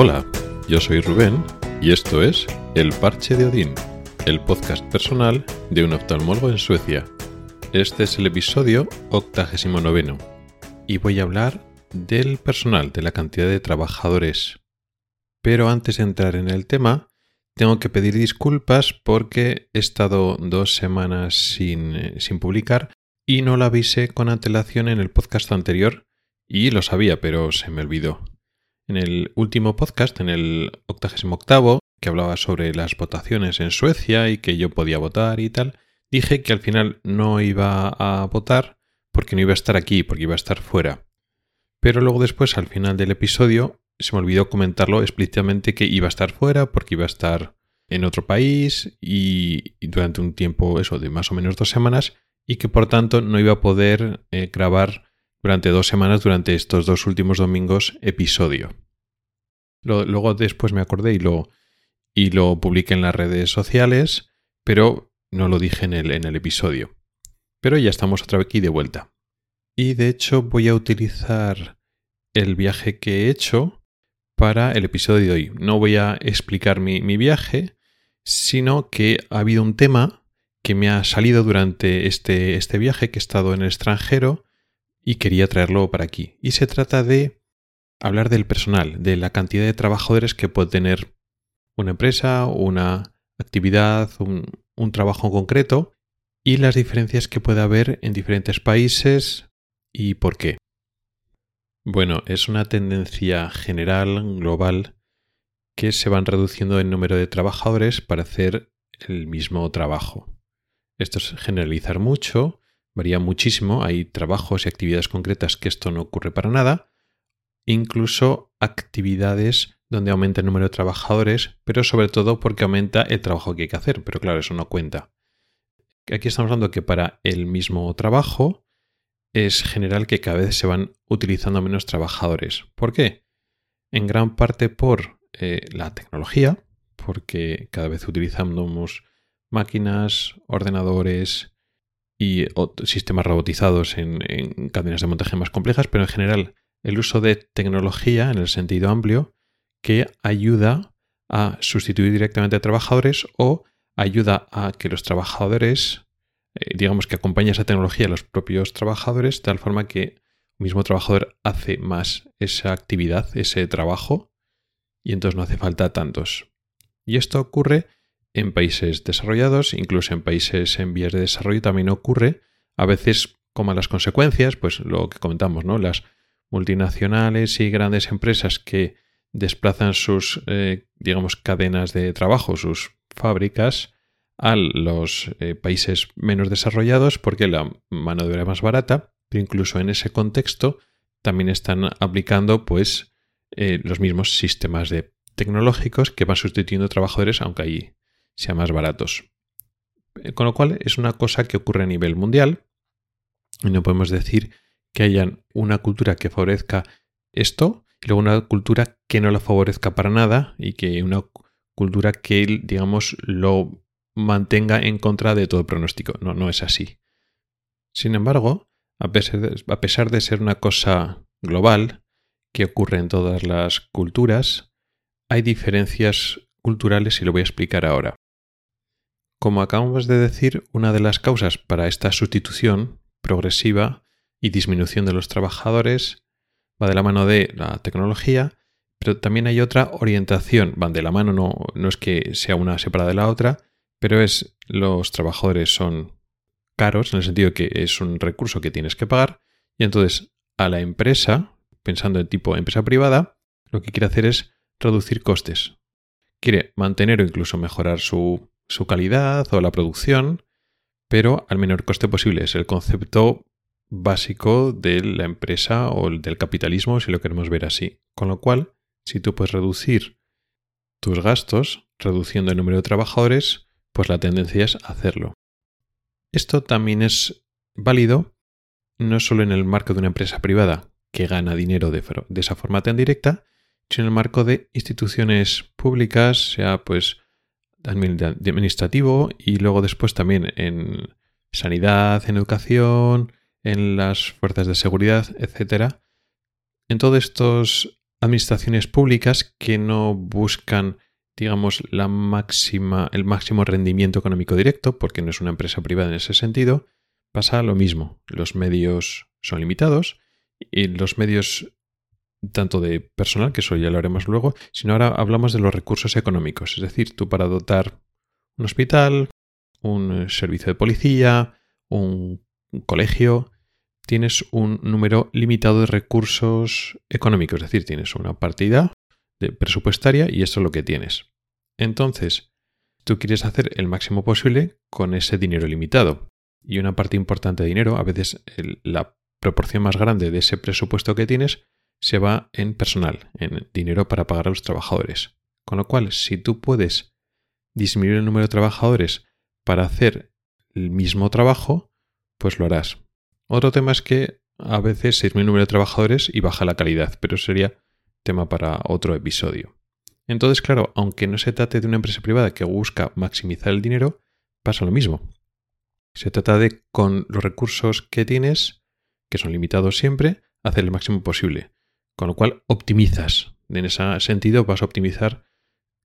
Hola, yo soy Rubén y esto es El Parche de Odín, el podcast personal de un oftalmólogo en Suecia. Este es el episodio 89 y voy a hablar del personal, de la cantidad de trabajadores. Pero antes de entrar en el tema, tengo que pedir disculpas porque he estado dos semanas sin, eh, sin publicar y no lo avisé con antelación en el podcast anterior y lo sabía, pero se me olvidó. En el último podcast, en el 88, que hablaba sobre las votaciones en Suecia y que yo podía votar y tal, dije que al final no iba a votar porque no iba a estar aquí, porque iba a estar fuera. Pero luego después, al final del episodio, se me olvidó comentarlo explícitamente que iba a estar fuera porque iba a estar en otro país y, durante un tiempo, eso, de más o menos dos semanas, y que por tanto no iba a poder eh, grabar durante dos semanas, durante estos dos últimos domingos, episodio. luego después me acordé y lo, y lo publiqué en las redes sociales, pero no lo dije en el, en el episodio. Pero ya estamos otra vez aquí de vuelta. Y de hecho voy a utilizar el viaje que he hecho para el episodio de hoy. No voy a explicar mi, mi viaje, sino que ha habido un tema que me ha salido durante este, este viaje que he estado en el extranjero y quería traerlo para aquí. Y se trata de hablar del personal, de la cantidad de trabajadores que puede tener una empresa, una actividad, un, un trabajo concreto y las diferencias que puede haber en diferentes países y por qué. Bueno, es una tendencia general, global, que se van reduciendo el número de trabajadores para hacer el mismo trabajo. Esto es generalizar mucho, varía muchísimo, hay trabajos y actividades concretas que esto no ocurre para nada, incluso actividades donde aumenta el número de trabajadores, pero sobre todo porque aumenta el trabajo que hay que hacer, pero claro, eso no cuenta. Aquí estamos hablando que para el mismo trabajo es general que cada vez se van utilizando menos trabajadores. ¿Por qué? En gran parte por eh, la tecnología, porque cada vez utilizamos máquinas, ordenadores, y sistemas robotizados en, cadenas de montaje más complejas, pero en general el uso de tecnología en el sentido amplio que ayuda a sustituir directamente a trabajadores o ayuda a que los trabajadores, eh, digamos que acompaña esa tecnología a los propios trabajadores, de tal forma que el mismo trabajador hace más esa actividad, ese trabajo, y entonces no hace falta tantos. Y esto ocurre en países desarrollados, incluso en países en vías de desarrollo también ocurre, a veces como las consecuencias, pues lo que comentamos, ¿no? Las multinacionales y grandes empresas que desplazan sus, eh, digamos, cadenas de trabajo, sus fábricas, a los eh, países menos desarrollados porque la mano de obra es más barata, pero incluso en ese contexto también están aplicando pues eh, los mismos sistemas tecnológicos que van sustituyendo trabajadores, aunque ahí sean más baratos. Eh, con lo cual es una cosa que ocurre a nivel mundial y no podemos decir que haya una cultura que favorezca esto y luego una cultura que no lo favorezca para nada y que una cultura que, digamos, lo mantenga en contra de todo pronóstico. No, no es así. Sin embargo, a pesar de ser una cosa global que ocurre en todas las culturas, hay diferencias culturales y lo voy a explicar ahora. Como acabamos de decir, una de las causas para esta sustitución progresiva y disminución de los trabajadores va de la mano de la tecnología, pero también hay otra orientación, van de la mano, no, no es que sea una separada de la otra, pero es los trabajadores son caros en el sentido que es un recurso que tienes que pagar y entonces a la empresa, pensando en tipo empresa privada, lo que quiere hacer es reducir costes. Quiere mantener o incluso mejorar su su calidad o la producción, pero al menor coste posible. Es el concepto básico de la empresa o del capitalismo, si lo queremos ver así. Con lo cual, si tú puedes reducir tus gastos, reduciendo el número de trabajadores, pues la tendencia es hacerlo. Esto también es válido no solo en el marco de una empresa privada que gana dinero de, esa forma tan directa, sino en el marco de instituciones públicas, sea pues administrativo y luego después también en sanidad, en educación, en las fuerzas de seguridad, etc. En todos estos administraciones públicas que no buscan, digamos, la máxima, el máximo rendimiento económico directo, porque no es una empresa privada en ese sentido, pasa lo mismo. Los medios son limitados y los medios tanto de personal, que eso ya lo haremos luego, sino ahora hablamos de los recursos económicos. Es decir, tú para dotar un hospital, un servicio de policía, un colegio, tienes un número limitado de recursos económicos, es decir, tienes una partida de presupuestaria y esto es lo que tienes. Entonces, tú quieres hacer el máximo posible con ese dinero limitado. Y una parte importante de dinero, a veces la proporción más grande de ese presupuesto que tienes, se va en personal, en dinero para pagar a los trabajadores. Con lo cual, si tú puedes disminuir el número de trabajadores para hacer el mismo trabajo, pues lo harás. Otro tema es que a veces se disminuye el número de trabajadores y baja la calidad, pero sería tema para otro episodio. Entonces, claro, aunque no se trate de una empresa privada que busca maximizar el dinero, pasa lo mismo. Se trata de, con los recursos que tienes, que son limitados siempre, hacer el máximo posible. Con lo cual, optimizas. En ese sentido, vas a optimizar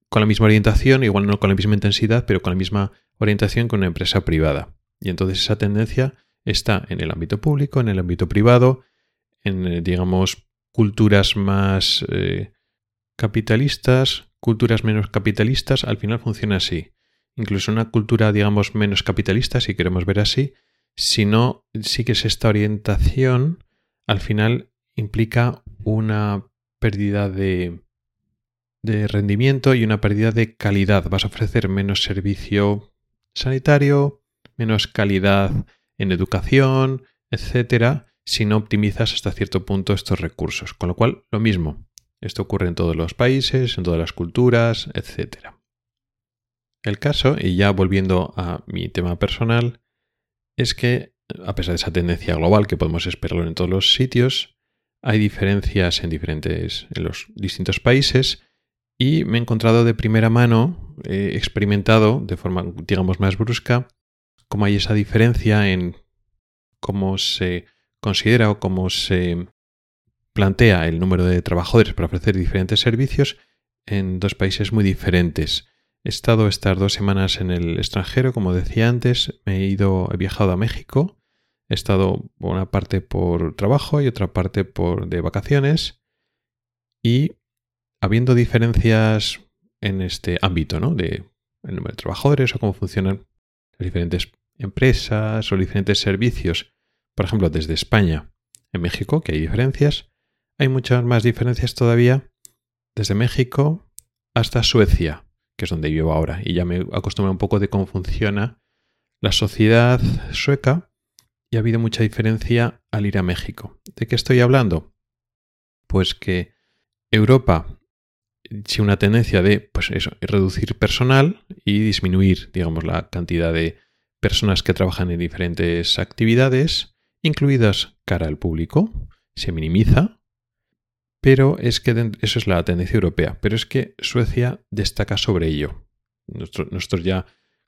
con la misma orientación, igual no con la misma intensidad, pero con la misma orientación que una empresa privada. Y entonces esa tendencia está en el ámbito público, en el ámbito privado, en, eh, digamos, culturas más eh, capitalistas, culturas menos capitalistas, al final funciona así. Incluso una cultura, digamos, menos capitalista, si queremos ver así, si no sí que es esta orientación, al final implica una pérdida de, rendimiento y una pérdida de calidad. Vas a ofrecer menos servicio sanitario, menos calidad en educación, etcétera, si no optimizas hasta cierto punto estos recursos. Con lo cual, lo mismo. Esto ocurre en todos los países, en todas las culturas, etcétera. El caso, y ya volviendo a mi tema personal, es que, a pesar de esa tendencia global que podemos esperarlo en todos los sitios, hay diferencias en diferentes, en los distintos países, y me he encontrado de primera mano, he experimentado de forma, digamos, más brusca, cómo hay esa diferencia en cómo se considera o cómo se plantea el número de trabajadores para ofrecer diferentes servicios en dos países muy diferentes. He estado estas dos semanas en el extranjero, como decía antes, me he ido, he viajado a México, he estado una parte por trabajo y otra parte por de vacaciones. Y habiendo diferencias en este ámbito, ¿no? De el número de trabajadores o cómo funcionan las diferentes empresas o diferentes servicios, por ejemplo, desde España en México, que hay diferencias, hay muchas más diferencias todavía desde México hasta Suecia, que es donde vivo ahora, y ya me acostumbro un poco de cómo funciona la sociedad sueca y ha habido mucha diferencia al ir a México. ¿De qué estoy hablando? Pues que Europa si una tendencia de pues eso, reducir personal y disminuir, digamos, la cantidad de personas que trabajan en diferentes actividades, incluidas cara al público, se minimiza, pero es que eso es la tendencia europea, pero es que Suecia destaca sobre ello. Nosotros, ya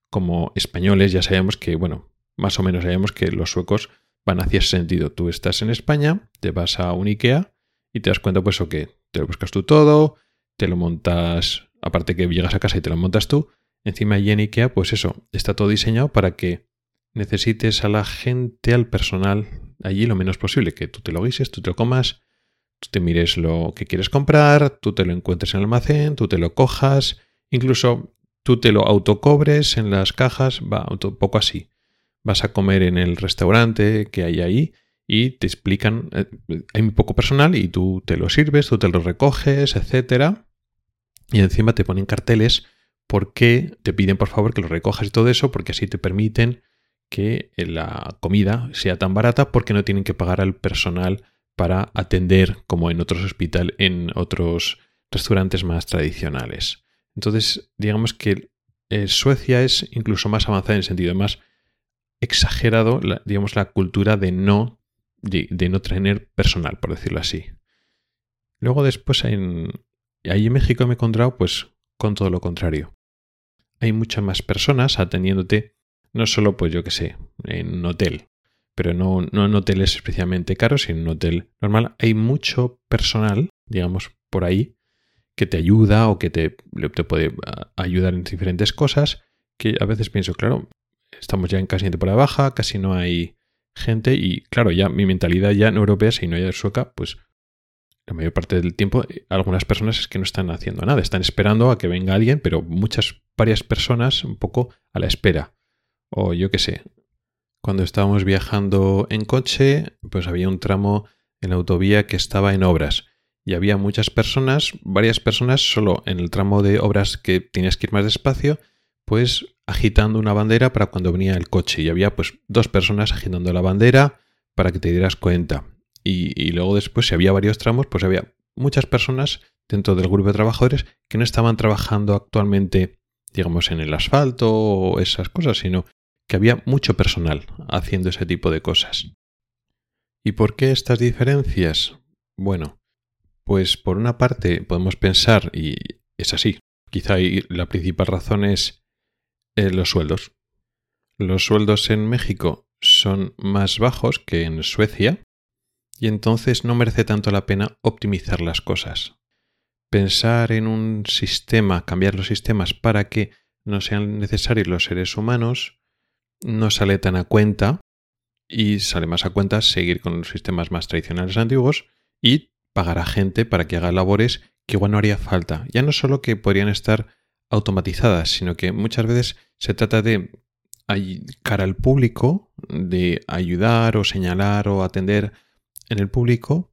como españoles ya sabemos que, bueno, más o menos sabemos que los suecos van hacia ese sentido. Tú estás en España, te vas a un IKEA y te das cuenta pues o que te lo buscas tú todo, te lo montas, aparte que llegas a casa y te lo montas tú, Encima allí en IKEA, pues eso, está todo diseñado para que necesites a la gente, al personal, allí lo menos posible, que tú te lo guises, tú te lo comas, tú te mires lo que quieres comprar, tú te lo encuentres en el almacén, tú te lo cojas, incluso tú te lo autocobres en las cajas, va un poco así. Vas a comer en el restaurante que hay ahí y te explican, eh, hay muy poco personal y tú te lo sirves, tú te lo recoges, etcétera. Y encima te ponen carteles porque te piden por favor que lo recojas y todo eso, porque así te permiten que la comida sea tan barata porque no tienen que pagar al personal para atender como en otros hospitales, en otros restaurantes más tradicionales. Entonces, digamos que eh, Suecia es incluso más avanzada en el sentido más exagerado, digamos, la cultura de no, de, no tener personal, por decirlo así. Luego después en, ahí en México me he encontrado pues con todo lo contrario hay muchas más personas atendiéndote, no solo, pues yo que sé, en un hotel, pero no, no en hoteles especialmente caros, sino en un hotel normal. Hay mucho personal, digamos, por ahí que te ayuda o que te, te puede ayudar en diferentes cosas, que a veces pienso, claro, estamos ya en casi en temporada baja, casi no hay gente y claro, ya mi mentalidad ya no europea, si no hay sueca, pues la mayor parte del tiempo eh, algunas personas es que no están haciendo nada, están esperando a que venga alguien, pero muchas, varias personas un poco a la espera. O yo qué sé, cuando estábamos viajando en coche, pues había un tramo en la autovía que estaba en obras y había muchas personas, varias personas solo en el tramo de obras que tenías que ir más despacio, pues agitando una bandera para cuando venía el coche y había pues dos personas agitando la bandera para que te dieras cuenta. Y, luego después, si había varios tramos, pues había muchas personas dentro del grupo de trabajadores que no estaban trabajando actualmente, digamos, en el asfalto o esas cosas, sino que había mucho personal haciendo ese tipo de cosas. ¿Y por qué estas diferencias? Bueno, pues por una parte podemos pensar, y es así, quizá la principal razón es eh, los sueldos. Los sueldos en México son más bajos que en Suecia y entonces no merece tanto la pena optimizar las cosas. Pensar en un sistema, cambiar los sistemas para que no sean necesarios los seres humanos, no sale tan a cuenta y sale más a cuenta seguir con los sistemas más tradicionales antiguos y pagar a gente para que haga labores que igual no haría falta. Ya no solo que podrían estar automatizadas, sino que muchas veces se trata de cara al público, de ayudar o señalar o atender en el público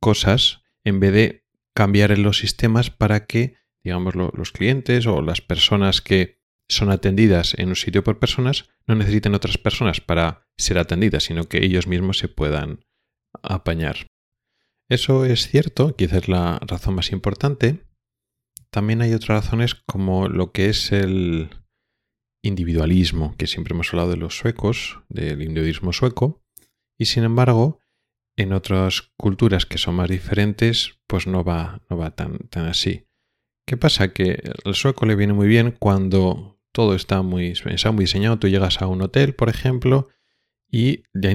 cosas en vez de cambiar en los sistemas para que, digamos, los clientes o las personas que son atendidas en un sitio por personas no necesiten otras personas para ser atendidas, sino que ellos mismos se puedan apañar. Eso es cierto, quizás es la razón más importante. También hay otras razones como lo que es el individualismo, que siempre hemos hablado de los suecos, del individualismo sueco, y sin embargo, en otras culturas que son más diferentes, pues no va, no va tan, tan así. ¿Qué pasa? Que al sueco le viene muy bien cuando todo está muy, está muy diseñado. Tú llegas a un hotel, por ejemplo, y la,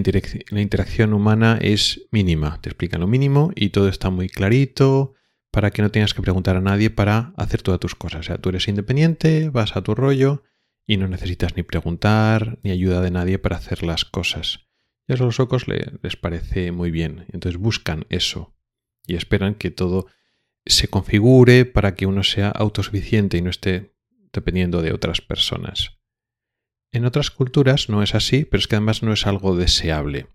interacción humana es mínima. Te explican lo mínimo y todo está muy clarito para que no tengas que preguntar a nadie para hacer todas tus cosas. O sea, tú eres independiente, vas a tu rollo y no necesitas ni preguntar ni ayuda de nadie para hacer las cosas. Y a los ojos les parece muy bien. Entonces buscan eso y esperan que todo se configure para que uno sea autosuficiente y no esté dependiendo de otras personas. En otras culturas no es así, pero es que además no es algo deseable.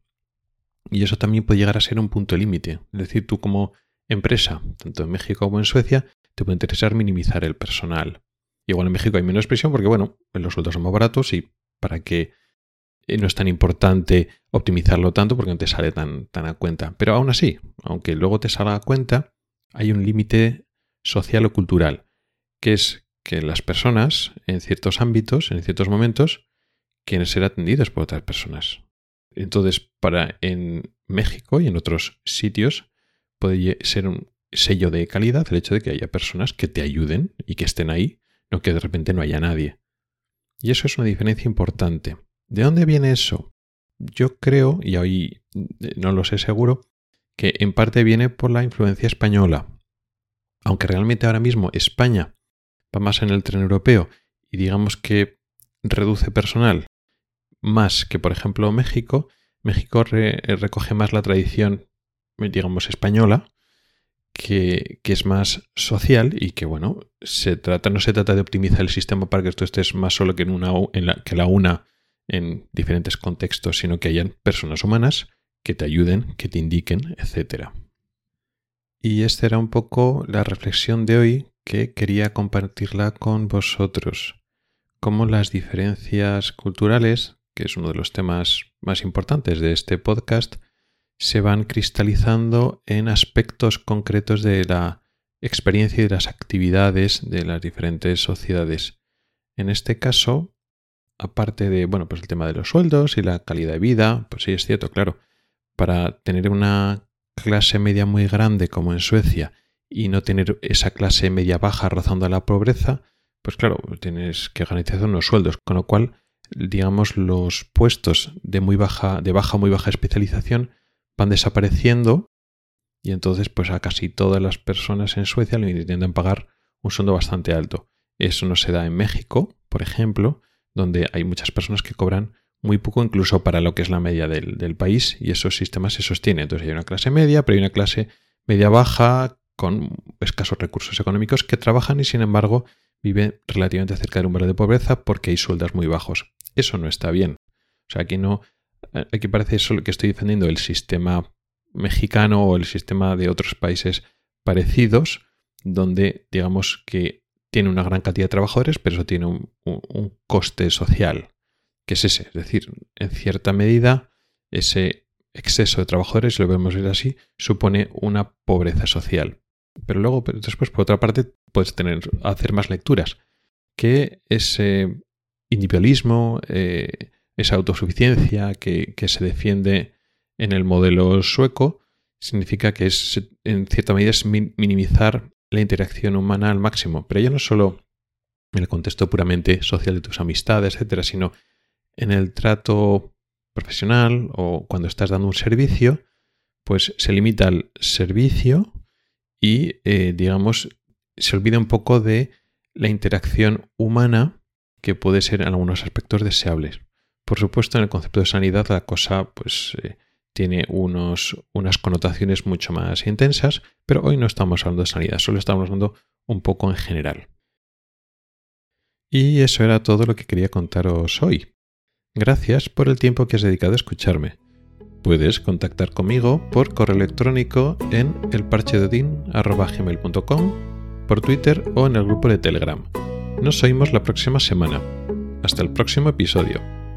Y eso también puede llegar a ser un punto límite. Es decir, tú como empresa, tanto en México como en Suecia, te puede interesar minimizar el personal. Igual en México hay menos presión porque, bueno, los sueldos son más baratos y para que eh, no es tan importante optimizarlo tanto porque no te sale tan, tan a cuenta. Pero aún así, aunque luego te salga a cuenta, hay un límite social o cultural, que es que las personas, en ciertos ámbitos, en ciertos momentos, quieren ser atendidas por otras personas. Entonces, para en México y en otros sitios puede ser un sello de calidad el hecho de que haya personas que te ayuden y que estén ahí, no que de repente no haya nadie. Y eso es una diferencia importante. ¿De dónde viene eso? Yo creo, y hoy eh, no lo sé seguro, que en parte viene por la influencia española. Aunque realmente ahora mismo España va más en el tren europeo y digamos que reduce personal más que, por ejemplo, México. México recoge más la tradición, digamos, española, que, es más social y que, bueno, se trata, no se trata de optimizar el sistema para que esto estés más solo que, en una, en la, que la una en diferentes contextos, sino que hayan personas humanas que te ayuden, que te indiquen, etc. Y esta era un poco la reflexión de hoy que quería compartirla con vosotros. Cómo las diferencias culturales que es uno de los temas más importantes de este podcast, se van cristalizando en aspectos concretos de la experiencia y de las actividades de las diferentes sociedades. En este caso, aparte de, bueno, pues el tema de los sueldos y la calidad de vida, pues sí es cierto, claro, para tener una clase media muy grande como en Suecia y no tener esa clase media baja rozando a la pobreza, pues claro, tienes que garantizar unos sueldos, con lo cual digamos, los puestos de muy baja, de baja muy baja especialización van desapareciendo y entonces pues a casi todas las personas en Suecia le intentan pagar un sueldo bastante alto. Eso no se da en México, por ejemplo, donde hay muchas personas que cobran muy poco incluso para lo que es la media del, país y esos sistemas se sostienen. Entonces hay una clase media, pero hay una clase media baja con escasos recursos económicos que trabajan y sin embargo viven relativamente cerca del umbral de pobreza porque hay sueldos muy bajos. Eso no está bien. O sea, aquí no, aquí parece eso lo que estoy defendiendo el sistema mexicano o el sistema de otros países parecidos, donde digamos que tiene una gran cantidad de trabajadores, pero eso tiene un, coste social, que es ese. Es decir, en cierta medida, ese exceso de trabajadores, si lo vemos ver así, supone una pobreza social. Pero luego, después, por otra parte, puedes tener, hacer más lecturas. Que ese individualismo, eh, esa autosuficiencia que, se defiende en el modelo sueco, significa que es, en cierta medida, es minimizar la interacción humana al máximo, pero ya no solo en el contexto puramente social de tus amistades, etcétera, sino en el trato profesional o cuando estás dando un servicio, pues se limita al servicio y, eh, digamos, se olvida un poco de la interacción humana que puede ser en algunos aspectos deseables. Por supuesto, en el concepto de sanidad la cosa pues eh, tiene unos, unas connotaciones mucho más intensas, pero hoy no estamos hablando de sanidad, solo estamos hablando un poco en general. Y eso era todo lo que quería contaros hoy. Gracias por el tiempo que has dedicado a escucharme. Puedes contactar conmigo por correo electrónico en elparchedodin.com, por Twitter o en el grupo de Telegram. Nos oímos la próxima semana. Hasta el próximo episodio.